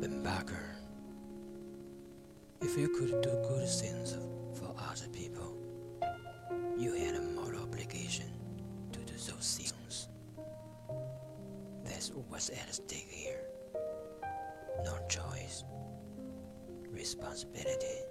Ben if you could do good things for other people, you had a moral obligation to do those things. That's what's at stake here. No choice, responsibility.